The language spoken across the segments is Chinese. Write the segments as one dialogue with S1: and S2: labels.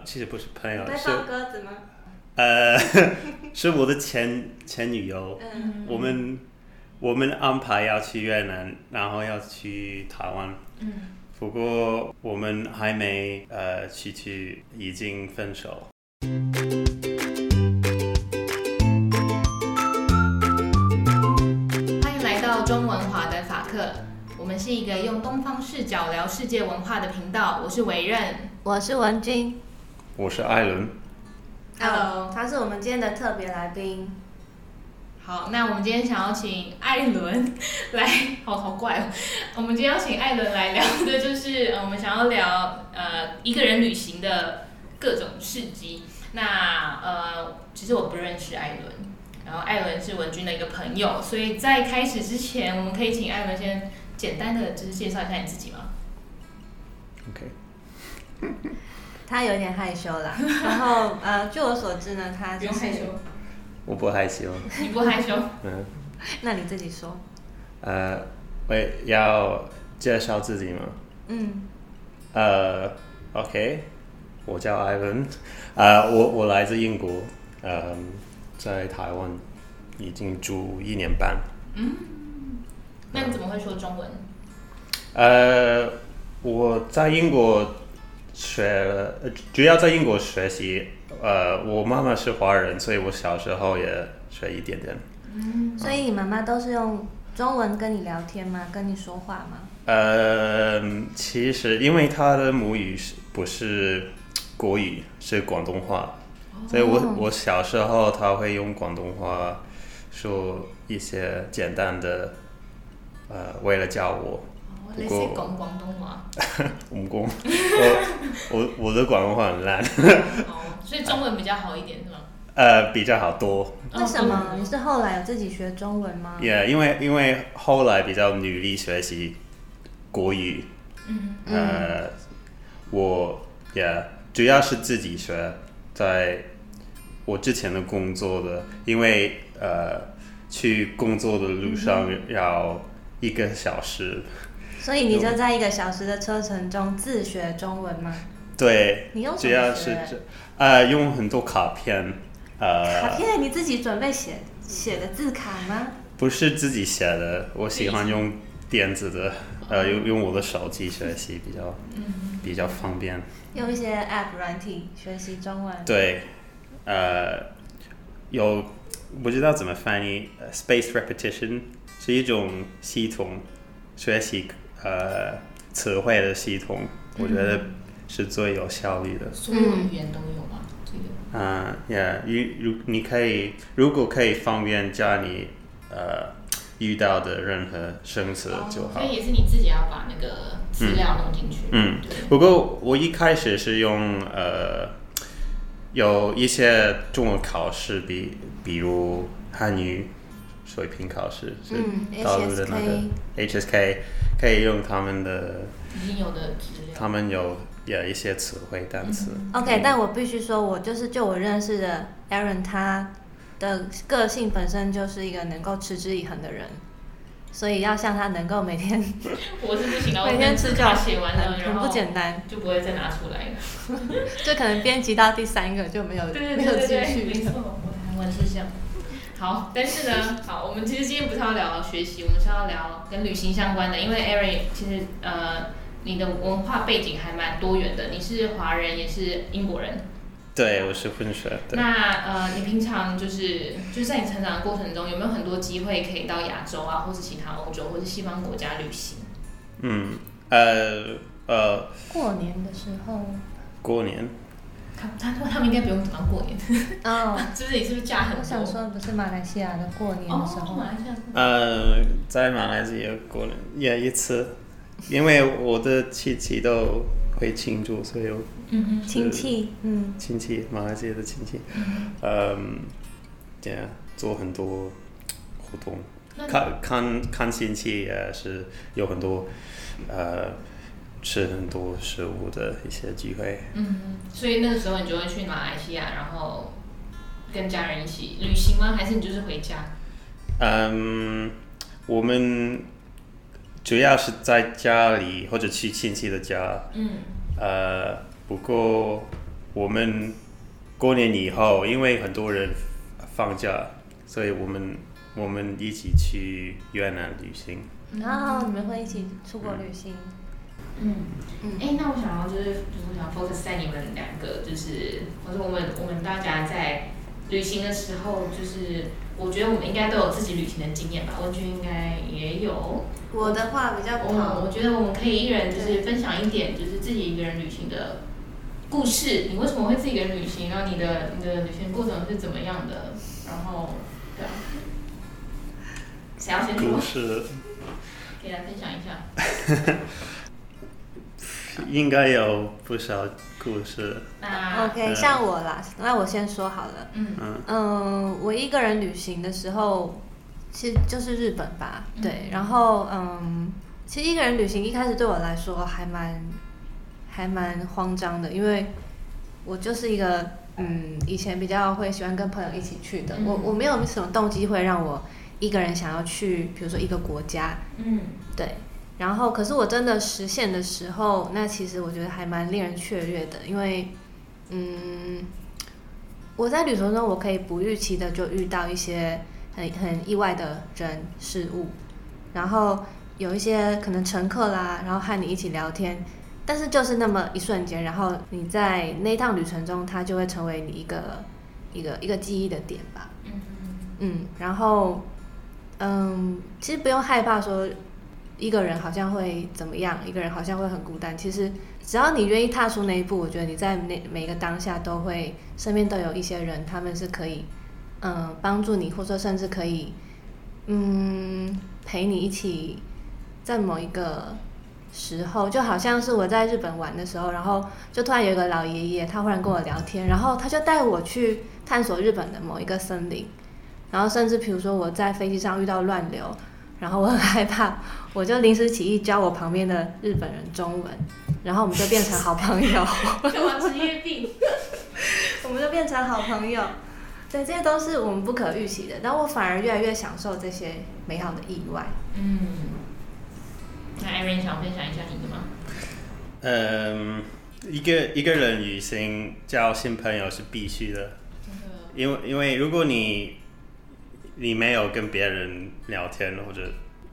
S1: 呃，其实不是朋友，
S2: 在放鸽子吗？
S1: 呃，是我的前前女友。
S2: 嗯，
S1: 我们我们安排要去越南，然后要去台湾。
S3: 嗯，
S1: 不过我们还没呃去去，已经分手。
S3: 欢迎来到中文华的法客，我们是一个用东方视角聊世界文化的频道。我是维任，
S2: 我是文君，
S1: 我是艾伦。
S3: Hello，
S2: 他是我们今天的特别来宾。
S3: 好，那我们今天想要请艾伦 来，好好怪哦。我们今天要请艾伦来聊的就是，呃，我们想要聊呃一个人旅行的各种事迹。那呃，其实我不认识艾伦，然后艾伦是文君的一个朋友，所以在开始之前，我们可以请艾伦先简单的就是介绍一下你自己吗
S1: ？OK。
S2: 他有点害羞啦，然后呃，据我所知呢，他就是
S3: 不用害羞。
S1: 我不害羞。
S3: 你不害羞？
S1: 嗯。
S2: 那你自己说。
S1: 呃，我要介绍自己吗？
S2: 嗯。
S1: 呃，OK，我叫艾伦，呃，我我来自英国，呃，在台湾已经住一年半。
S3: 嗯。那你怎么会说中文？
S1: 呃，我在英国。学主要在英国学习，呃，我妈妈是华人，所以我小时候也学一点点。
S2: 嗯，所以你妈妈都是用中文跟你聊天吗？跟你说话吗？
S1: 呃，其实因为她的母语是不是国语，是广东话，所以我我小时候她会用广东话说一些简单的，呃，为了教我。
S3: 你是讲广东话？
S1: 我们讲，我我我的广东话很烂。
S3: 哦，所以中文比较好一点是吗？
S1: 呃，比较好多。
S2: 为什么？你是后来有自己学中文吗？
S1: 也、yeah, 因为因为后来比较努力学习国语。
S3: 嗯。
S1: 呃，我也、yeah, 主要是自己学，在我之前的工作的，因为呃去工作的路上要一个小时。
S2: 所以你就在一个小时的车程中自学中文吗？
S1: 对，
S2: 你用？
S1: 主要是呃，用很多卡片。呃，
S2: 卡片你自己准备写写的字卡吗？
S1: 不是自己写的，我喜欢用电子的，呃，用用我的手机学习比较、嗯、比较方便。
S2: 用一些 App 软体学习中文。
S1: 对，呃，有不知道怎么翻译，Space Repetition 是一种系统学习。呃，词汇的系统，我觉得是最有效率的。
S3: 所有语言都有吗？这个？
S1: 嗯，也，如如你可以，如果可以方便加你呃遇到的任何生词就好。
S3: 所以也是你自己要把那个资料弄进去。
S1: 嗯，不过我一开始是用呃有一些中文考试，比比如汉语。水平考试是大陆的那个 HSK，可以用他们的
S3: 已经有的资料，
S1: 他们有有一些词汇单词。
S2: OK，嗯，但我必须说，我就是就我认识的 Aaron，他的个性本身就是一个能够持之以恒的人，所以要像他能够每天，
S3: 我是不行的，
S2: 每天吃就
S3: 写完了，
S2: 很不简单，
S3: 就不会再拿出来了。
S2: 就可能编辑到第三个就没有，
S3: 对对对对
S2: 没有继续。
S3: 没错，我还是这样。好，但是呢，好，我们其实今天不是要聊学习，我们是要聊跟旅行相关的。因为 Aaron 其实呃，你的文化背景还蛮多元的，你是华人也是英国人。
S1: 对，我是混血。
S3: 那呃，你平常就是就是在你成长的过程中，有没有很多机会可以到亚洲啊，或是其他欧洲或是西方国家旅行？
S1: 嗯，呃呃，
S2: 过年的时候。
S1: 过年。
S3: 他他他们应该不用等到过年。
S2: 哦，
S3: 是不是你是不是假很多？
S2: 我想说不是马来西亚的过年的时候。
S3: 哦、马来西亚。
S1: 呃，在马来西亚过年也一次，因为我的亲戚都会庆祝，所以我
S3: 嗯
S2: 亲戚嗯
S1: 亲戚马来西亚的亲戚，嗯，对、yeah, 做很多活动，看看看亲戚也是有很多呃。吃很多食物的一些机会。
S3: 嗯，所以那个时候你就会去马来西亚，然后跟家人一起旅行吗？还是你就是回家？
S1: 嗯，我们主要是在家里或者去亲戚的家。
S3: 嗯。
S1: 呃，不过我们过年以后，因为很多人放假，所以我们我们一起去越南旅行。
S2: 然后你们会一起出国旅行？
S3: 嗯嗯嗯。哎、欸，那我想要就是，就是我想 focus 在你们两个，就是或者我们我们大家在旅行的时候，就是我觉得我们应该都有自己旅行的经验吧？文君应该也有。
S2: 我的话比较不
S3: 好，我觉得我们可以一人就是分享一点，就是自己一个人旅行的故事。你为什么会自己一个人旅行？然后你的你的旅行过程是怎么样的？然后，对啊，谁要先说？
S1: 故事。
S3: 可以来分享一下。
S1: 应该有不少故事。
S3: 那
S2: OK，像我啦，那我先说好了。
S3: 嗯。
S2: 嗯，我一个人旅行的时候。其实就是日本吧，对，然后嗯，其实一个人旅行一开始对我来说还蛮还蛮慌张的，因为我就是一个嗯，以前比较会喜欢跟朋友一起去的，我我没有什么动机会让我一个人想要去，比如说一个国家，
S3: 嗯，
S2: 对，然后可是我真的实现的时候，那其实我觉得还蛮令人雀跃的，因为嗯，我在旅途中我可以不预期的就遇到一些。很很意外的人事物，然后有一些可能乘客啦，然后和你一起聊天，但是就是那么一瞬间，然后你在那趟旅程中，它就会成为你一个一个一个记忆的点吧。
S3: 嗯
S2: 嗯，然后嗯，其实不用害怕说一个人好像会怎么样，一个人好像会很孤单。其实只要你愿意踏出那一步，我觉得你在每每个当下都会身边都有一些人，他们是可以。嗯，帮助你，或者说甚至可以，嗯，陪你一起，在某一个时候，就好像是我在日本玩的时候，然后就突然有一个老爷爷，他忽然跟我聊天，然后他就带我去探索日本的某一个森林，然后甚至比如说我在飞机上遇到乱流，然后我很害怕，我就临时起意教我旁边的日本人中文，然后我们就变成好朋友。
S3: 什么职业病？
S2: 我们就变成好朋友。对，这些都是我们不可预期的，但我反而越来越享受这些美好的意外。
S3: 嗯，那 Aaron 想分享一下你的吗？
S1: 嗯，一个一个人旅行交新朋友是必须的，因为因为如果你你没有跟别人聊天，或者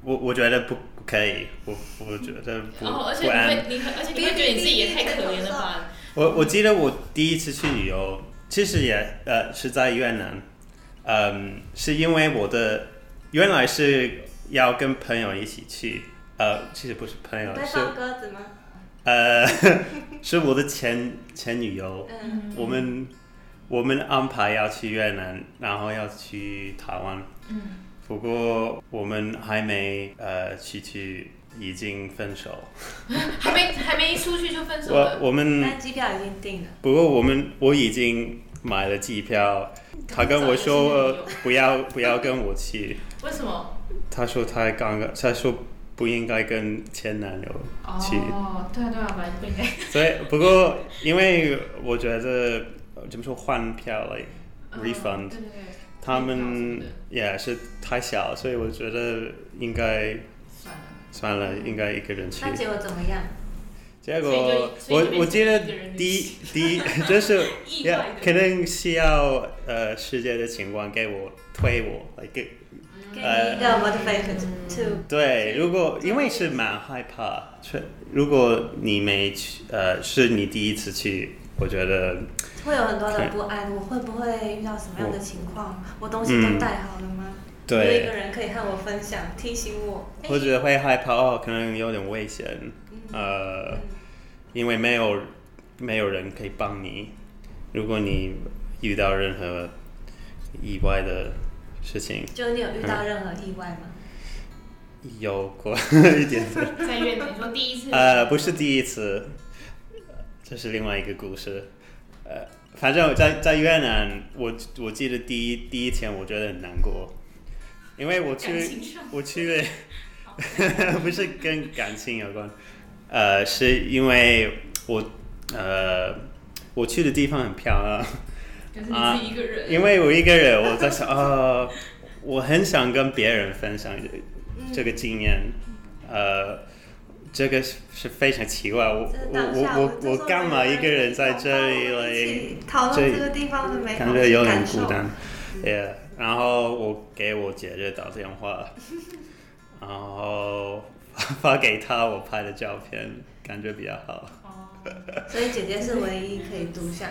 S1: 我我觉得不不可以，我我觉得不
S3: 哦，而且你会你而且你会觉得你自己也太可怜了吧？
S1: 我我记得我第一次去旅游。其实也呃是在越南，嗯，是因为我的原来是要跟朋友一起去，呃，其实不是朋友，是
S2: 鸽子吗？
S1: 呃，是我的前前女友，
S2: 嗯，
S1: 我们我们安排要去越南，然后要去台湾，
S3: 嗯，
S1: 不过我们还没呃去去。已经分手，
S3: 还没还没一出去就分手了。
S1: 我我们，
S2: 但机票已经订了。
S1: 不过我们我已经买了机票，他跟我说不要不要跟我去。
S3: 为什么？
S1: 他说他刚刚他说不应该跟前男友去。
S3: 哦，对啊对啊，本来不应该。
S1: 所以不过因为我觉得怎么说换票来、like, refund，、
S3: 对对对，
S1: 他们也是太小，所以我觉得应该。算了，应该一个人去。
S2: 那结果怎么样？
S1: 结果我我记得第一第一 就是 要可能需要呃世界的情况给我推我来给
S2: 呃给你一个 motivation to
S1: 对，如果因为是蛮害怕，如果你没去呃是你第一次去，我觉得
S2: 会有很多的不安。我会不会遇到什么样的情况？我东西都带好了吗？
S1: 对，
S2: 有一个人可以和我分享，提醒我。
S1: 或者会害怕哦，可能有点危险，
S2: 嗯、
S1: 呃、
S2: 嗯，
S1: 因为没有没有人可以帮你。如果你遇到任何意外的事情，
S2: 就你有遇到任何意外吗？
S1: 嗯、有过一点。
S3: 在越南，说第一次？
S1: 呃，不是第一次，这是另外一个故事。呃，反正我在在越南，我我记得第一第一天，我觉得很难过。因为我去，我去了，不是跟感情有关，呃，是因为我，呃，我去的地方很漂亮，
S3: 啊，一个人，
S1: 因为我一个人，我在想，呃，我很想跟别人分享这个经验，呃，这个是非常奇怪，我我我我我干嘛一个人在这里来
S2: 讨论这个地方的美好？
S1: 感觉有点孤单。Yeah，然后我给我姐姐打电话，然后 发给她我拍的照片，感觉比较好。
S2: 所以姐姐是唯一可以录像。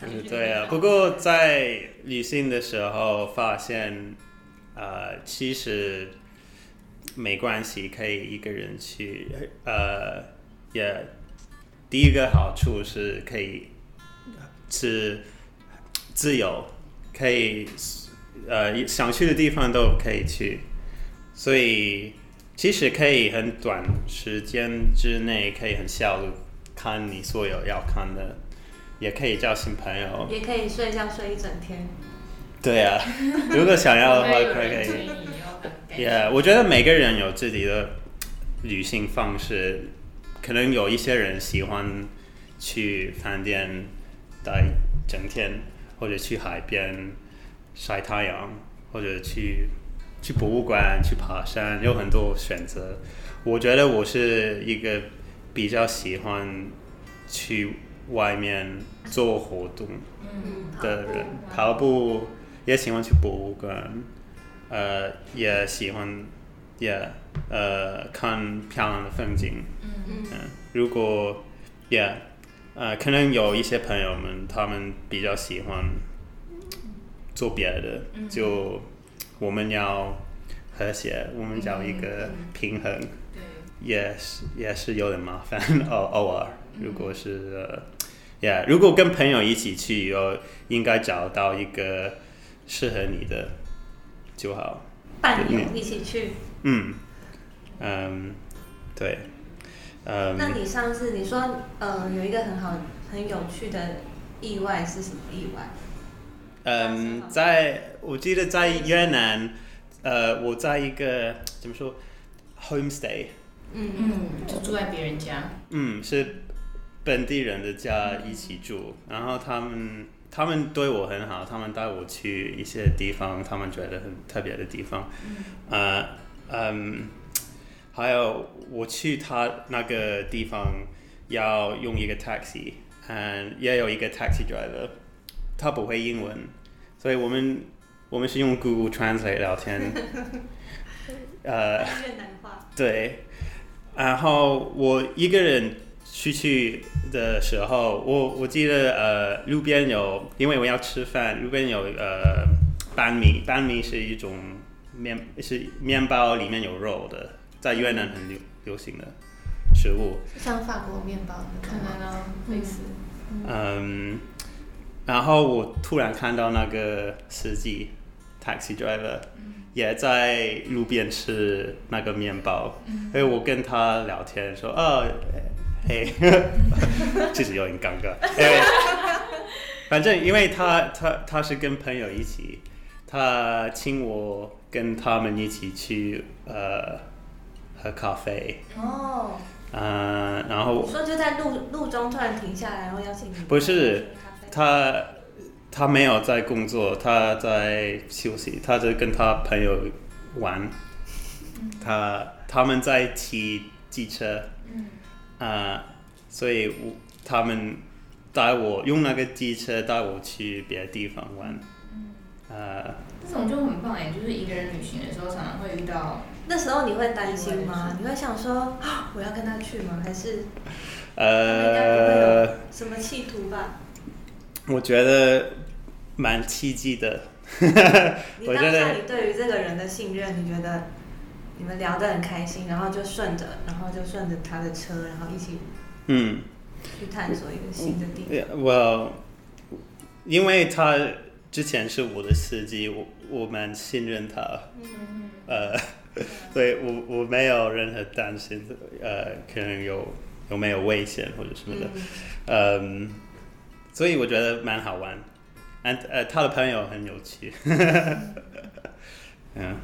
S1: 对啊，不过在旅行的时候发现，呃，其实没关系，可以一个人去。呃，也第一个好处是可以是自由，可以呃想去的地方都可以去，所以其实可以很短时间之内可以很效率看你所有要看的。也可以交新朋友，
S2: 也可以睡觉睡一整天。
S1: 对啊，如果想要的话，可以。Yeah，我觉得每个人有自己的旅行方式，可能有一些人喜欢去饭店待整天，或者去海边晒太阳，或者去去博物馆、去爬山，有很多选择。我觉得我是一个比较喜欢去。外面做活动的人，跑步也喜欢去博物馆，呃，也喜欢也呃看漂亮的风景。嗯。嗯，如果也呃可能有一些朋友们，他们比较喜欢做别的，就我们要和谐，我们找一个平衡，也是也是有点麻烦，偶偶尔，如果是呃。Yeah, 如果跟朋友一起去，哦，应该找到一个适合你的就好。
S2: 伴游一起去。
S1: 嗯，嗯，对，嗯。
S2: 那你上次你说，呃，有一个很好、很有趣的意外是什么意外？
S1: 嗯，在我记得在越南，呃，我在一个怎么说，homestay。
S3: 嗯嗯，就住在别人家。
S1: 嗯，是。本地人的家一起住，然后他们他们对我很好，他们带我去一些地方，他们觉得很特别的地方，嗯、呃，嗯，还有我去他那个地方要用一个 taxi，嗯，也有一个 taxi driver，他不会英文，所以我们我们是用 Google Translate 聊天，
S2: 呃，越南话，
S1: 对，然后我一个人。出去的时候，我我记得呃，路边有，因为我要吃饭，路边有呃，班米，班米是一种面，是面包里面有肉的，在越南很流流行的食物。
S2: 像法国面包，可能呢类似。
S1: 嗯，然后我突然看到那个司机，taxi driver，也在路边吃那个面包，所以我跟他聊天说，哦。嘿，其实有点尴尬。哎，反正因为他他他是跟朋友一起，他请我跟他们一起去呃喝咖啡。哦。呃，然后。
S2: 你说就在路路中突然停下来，然后邀请你。
S1: 不是，他他没有在工作，他在休息，他在跟他朋友玩。他他们在骑机车。啊，uh, 所以我他们带我用那个机车带我去别的地方玩。呃、uh,，
S3: 这种就很棒哎，就是一个人旅行的时候常常会遇到。
S2: 那时候你会担心吗？你会想说啊，我要跟他去吗？还是
S1: 呃，
S2: 什么企图吧？
S1: 我觉得蛮奇迹的。
S2: 你当下你对于这个人的信任，你觉得？你们聊得很开心，然后就顺着，然后就顺着他的车，然后一起嗯。去探索一个新的地方。
S1: 我、嗯、因为他之前是我的司机，我我蛮信任他，嗯、呃，所以我我没有任何担心，呃，可能有有没有危险或者什么的，嗯，嗯，所以我觉得蛮好玩，呃，他的朋友很有趣，
S3: 嗯。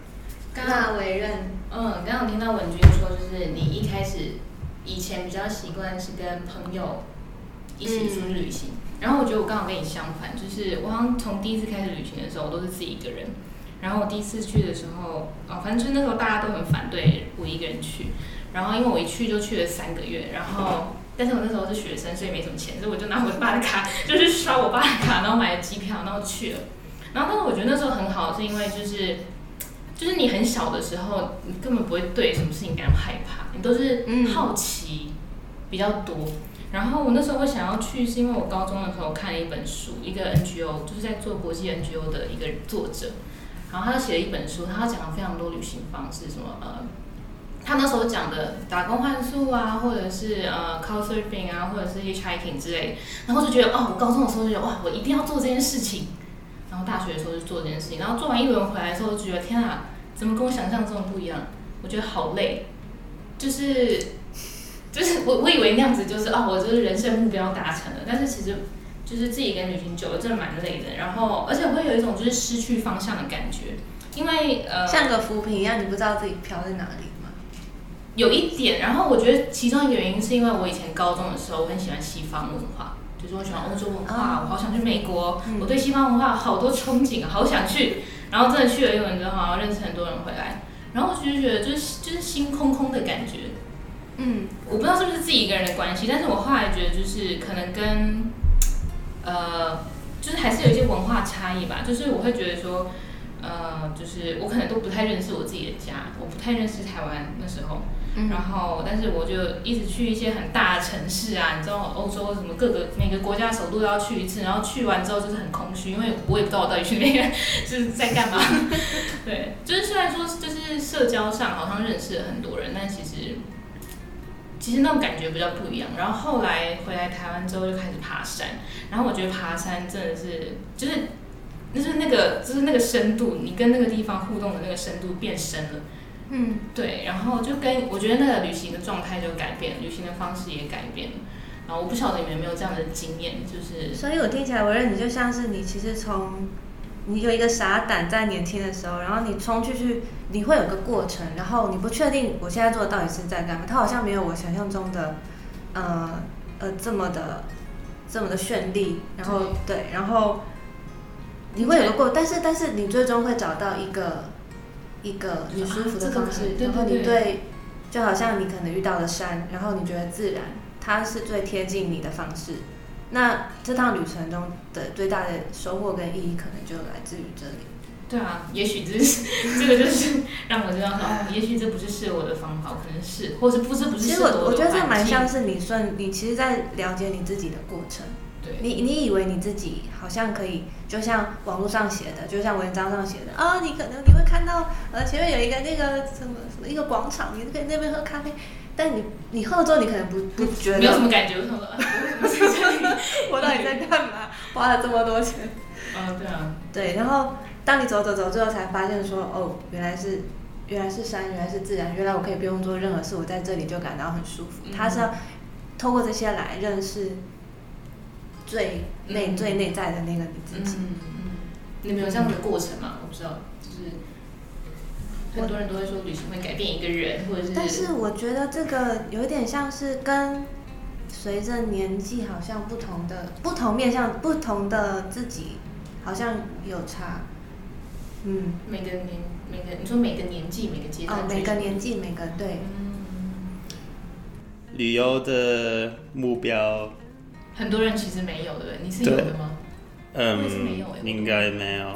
S3: 刚刚委任，嗯，刚刚听到文君说，就是你一开始以前比较习惯是跟朋友一起出去旅行，嗯、然后我觉得我刚好跟你相反，就是我好像从第一次开始旅行的时候，我都是自己一个人，然后我第一次去的时候，哦，反正就是那时候大家都很反对我一个人去，然后因为我一去就去了三个月，然后但是我那时候是学生，所以没什么钱，所以我就拿我爸的卡，就是刷我爸的卡，然后买了机票，然后去了。然后但是我觉得那时候很好，是因为就是就是你很小的时候，你根本不会对什么事情感到害怕，你都是好奇比较多。然后我那时候会想要去，是因为我高中的时候看了一本书，一个 NGO 就是在做国际 NGO 的一个作者，然后他写了一本书，他讲了非常多旅行方式，什么呃。他那时候讲的打工换宿啊，或者是呃 Couchsurfing 啊，或者是 Hitchhiking 之类，然后就觉得哦，我高中的时候就觉得哇，我一定要做这件事情。然后大学的时候就做这件事情，然后做完一轮回来的时候，就觉得天啊，怎么跟我想象中的不一样？我觉得好累，就是就是我我以为那样子就是啊、哦，我就是人生目标达成了，但是其实就是自己一个人旅行久了，真的蛮累的。然后而且会有一种就是失去方向的感觉，因为呃，
S2: 像个浮萍一样，你不知道自己飘在哪里。
S3: 有一点，然后我觉得其中一个原因是因为我以前高中的时候我很喜欢西方文化，就是我喜欢欧洲文化，我好想去美国，我对西方文化好多憧憬，好想去。然后真的去了一轮之后，好像认识很多人回来，然后我就觉得就是就是心空空的感觉。嗯，我不知道是不是自己一个人的关系，但是我后来觉得就是可能跟呃，就是还是有一些文化差异吧。就是我会觉得说，呃，就是我可能都不太认识我自己的家，我不太认识台湾那时候。然后，但是我就一直去一些很大的城市啊，你知道欧洲什么各个每个国家首都都要去一次，然后去完之后就是很空虚，因为我也不知道我到底去那边是在干嘛。对，就是虽然说就是社交上好像认识了很多人，但其实其实那种感觉比较不一样。然后后来回来台湾之后就开始爬山，然后我觉得爬山真的是就是就是那个就是那个深度，你跟那个地方互动的那个深度变深了。嗯，对，然后就跟我觉得那个旅行的状态就改变，旅行的方式也改变。然后我不晓得你们有没有这样的经验，就是。
S2: 所以我听起来，我认为你就像是你其实从你有一个傻胆在年轻的时候，然后你冲出去，你会有个过程，然后你不确定我现在做的到底是在干嘛，它好像没有我想象中的，呃呃这么的这么的绚丽，然后对，对，然后你会有个过，但是但是你最终会找到一个。一个你舒服的方式，然后你对，就好像你可能遇到了山，然后你觉得自然，它是最贴近你的方式。那这趟旅程中的最大的收获跟意义，可能就来自于这里。
S3: 对啊，也许这是 这个就是 让我知道说，也许这不是适合我的方法，可能是，或是不是不是适合我的。其实我我觉得这蛮像是你顺，你其实在了解你自己的过程。你你以为你自己好像可以，就像网络上写的，就像文章上写的啊、哦，你可能你会看到呃前面有一个那个什么什么一个广场，你可以那边喝咖啡，但你你喝了之后你可能不不觉得，没有什么感觉，
S2: 我到底在干嘛？花了这么多钱。
S3: 啊，对啊。
S2: 对，然后当你走走走，最后才发现说，哦，原来是原来是山，原来是自然，原来我可以不用做任何事，我在这里就感到很舒服。他、嗯、是要透过这些来认识。最内、嗯、最内在的那个你自己，嗯嗯，
S3: 你们有这样的过程吗？我不知道，就是很多人都会说旅行会改变一个人，或者是，
S2: 但是我觉得这个有一点像是跟随着年纪好像不同的不同面向不同的自己好像有差，嗯，
S3: 每个年每个你说每个年纪每个阶段，
S2: 哦，每个年纪每个对，
S1: 嗯，旅游的目标。
S3: 很多人其实没有的，你是有的吗？
S1: 嗯，没有哎应该没有。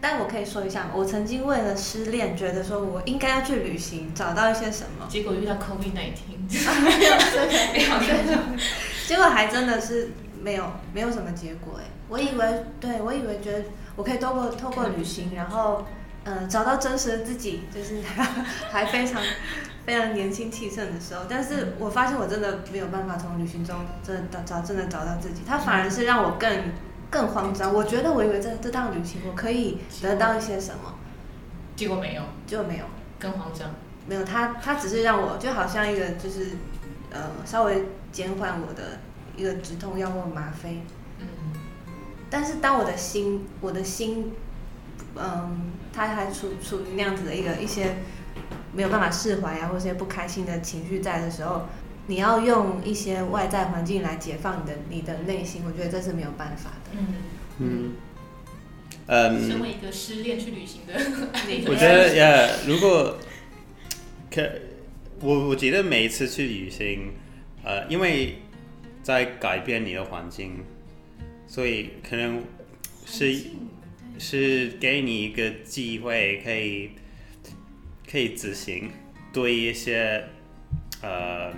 S2: 但我可以说一下，我曾经为了失恋，觉得说我应该要去旅行，找到一些什么，
S3: 结果遇到 COVID-19，
S2: 没有，没有，结果还真的是没有，没有什么结果哎。我以为，对，我以为觉得我可以透过透过旅行，然后呃找到真实的自己，就是还还非常。非常年轻气盛的时候，但是我发现我真的没有办法从旅行中真的找真的找到自己，它反而是让我更更慌张。我觉得我以为这这趟旅行我可以得到一些什么，
S3: 结果没有，
S2: 结果没有，
S3: 更慌张。
S2: 没有，它它只是让我就好像一个就是呃稍微减缓我的一个止痛药或吗啡。嗯。但是当我的心我的心嗯，它还处处于那样子的一个一些。没有办法释怀啊，或者一些不开心的情绪在的时候，你要用一些外在环境来解放你的你的内心，我觉得这是没有办法的。嗯。
S3: 嗯。嗯。身为一个失恋去旅行的，
S1: 我觉得呀，如果可我我觉得每一次去旅行，呃，因为在改变你的环境，所以可能是是给你一个机会，可以可以执行对一些呃，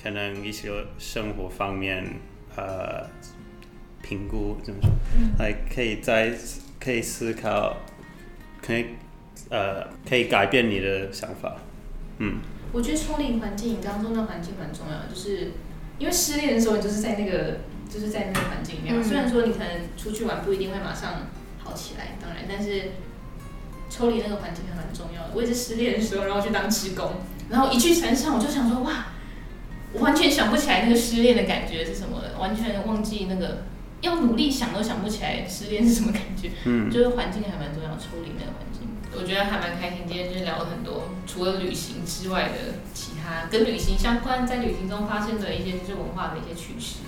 S1: 可能一些生活方面呃评估怎么说，还可以在可以思考，可以呃可以改变你的想法，嗯。
S3: 我觉得抽离环境，你刚刚说那环境蛮重要的，就是因为失恋的时候，你就是在那个就是在那个环境里面。嗯、虽然说你可能出去玩不一定会马上好起来，当然，但是抽离那个环境还蛮重要的。我也是失恋的时候，然后去当职工，然后一去山上，我就想说哇，我完全想不起来那个失恋的感觉是什么了，完全忘记那个要努力想都想不起来失恋是什么感觉。嗯，就是环境还蛮重要，抽离那个环境。我觉得还蛮开心，今天就聊了很多，除了旅行之外的其他跟旅行相关，在旅行中发生的一些就是文化的一些趣事。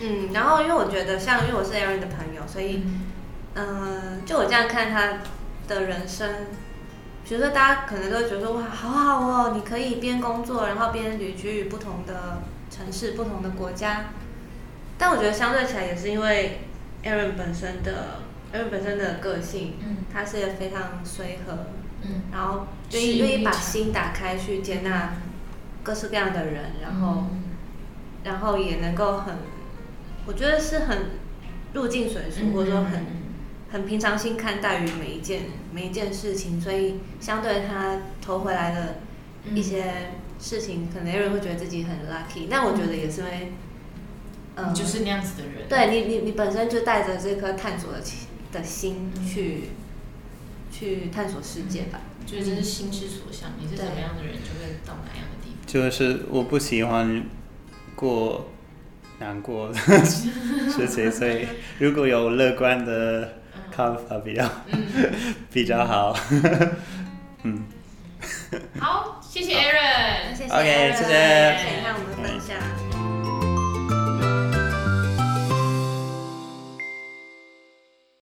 S2: 嗯，然后因为我觉得，像因为我是 Erin 的朋友，所以，嗯、呃，就我这样看他的人生，比如说大家可能都会觉得说哇，好好哦，你可以边工作，然后边旅居于不同的城市、不同的国家。但我觉得相对起来，也是因为 Aaron 本身的。Aaron 本身的个性，他是一个非常随和，嗯，然后愿意愿意把心打开去接纳各式各样的人，然后，然后也能够很，我觉得是很入境随俗，或者说很很平常心看待于每一件每一件事情，所以相对他投回来的一些事情，可能有人会觉得自己很 lucky，那我觉得也是因为，
S3: 嗯，就是那样子的人，
S2: 对你你你本身就带着这颗探索的心。的心去、嗯、去探索世界吧，
S3: 就是这是心之所向。你是怎么样的人，就会到哪样的地方。
S1: 就是我不喜欢过难过的 事情，所以如果有乐观的看法比较、嗯、比较好。嗯，
S3: 好，谢
S2: 谢 Aaron，谢谢谢。